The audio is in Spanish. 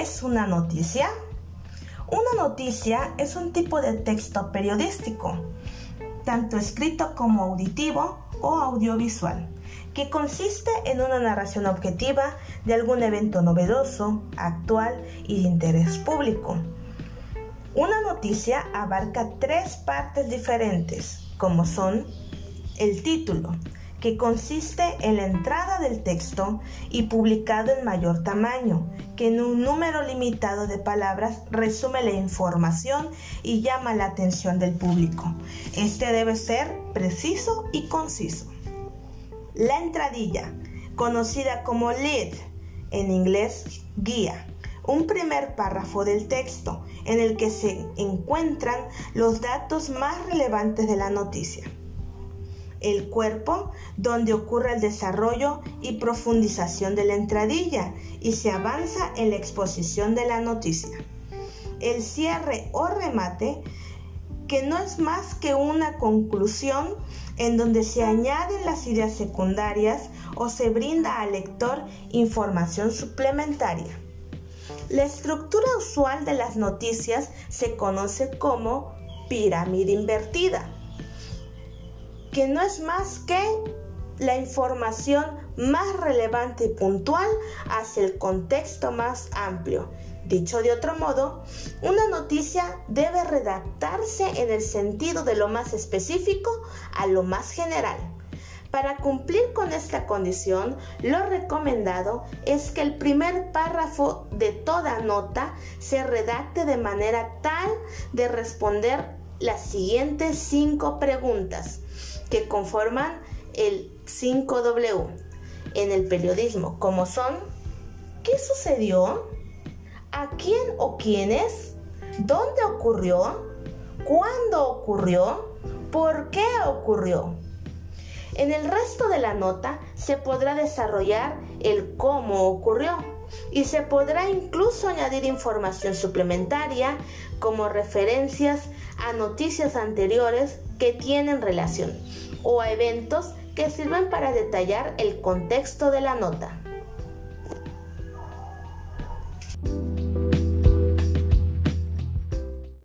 es una noticia? Una noticia es un tipo de texto periodístico, tanto escrito como auditivo o audiovisual, que consiste en una narración objetiva de algún evento novedoso, actual y de interés público. Una noticia abarca tres partes diferentes, como son el título, que consiste en la entrada del texto y publicado en mayor tamaño, que en un número limitado de palabras resume la información y llama la atención del público. Este debe ser preciso y conciso. La entradilla, conocida como lead, en inglés guía, un primer párrafo del texto en el que se encuentran los datos más relevantes de la noticia el cuerpo donde ocurre el desarrollo y profundización de la entradilla y se avanza en la exposición de la noticia. El cierre o remate que no es más que una conclusión en donde se añaden las ideas secundarias o se brinda al lector información suplementaria. La estructura usual de las noticias se conoce como pirámide invertida que no es más que la información más relevante y puntual hacia el contexto más amplio. Dicho de otro modo, una noticia debe redactarse en el sentido de lo más específico a lo más general. Para cumplir con esta condición, lo recomendado es que el primer párrafo de toda nota se redacte de manera tal de responder las siguientes cinco preguntas que conforman el 5W en el periodismo, como son ¿qué sucedió? ¿A quién o quiénes? ¿Dónde ocurrió? ¿Cuándo ocurrió? ¿Por qué ocurrió? En el resto de la nota se podrá desarrollar el cómo ocurrió y se podrá incluso añadir información suplementaria como referencias a noticias anteriores que tienen relación o a eventos que sirven para detallar el contexto de la nota.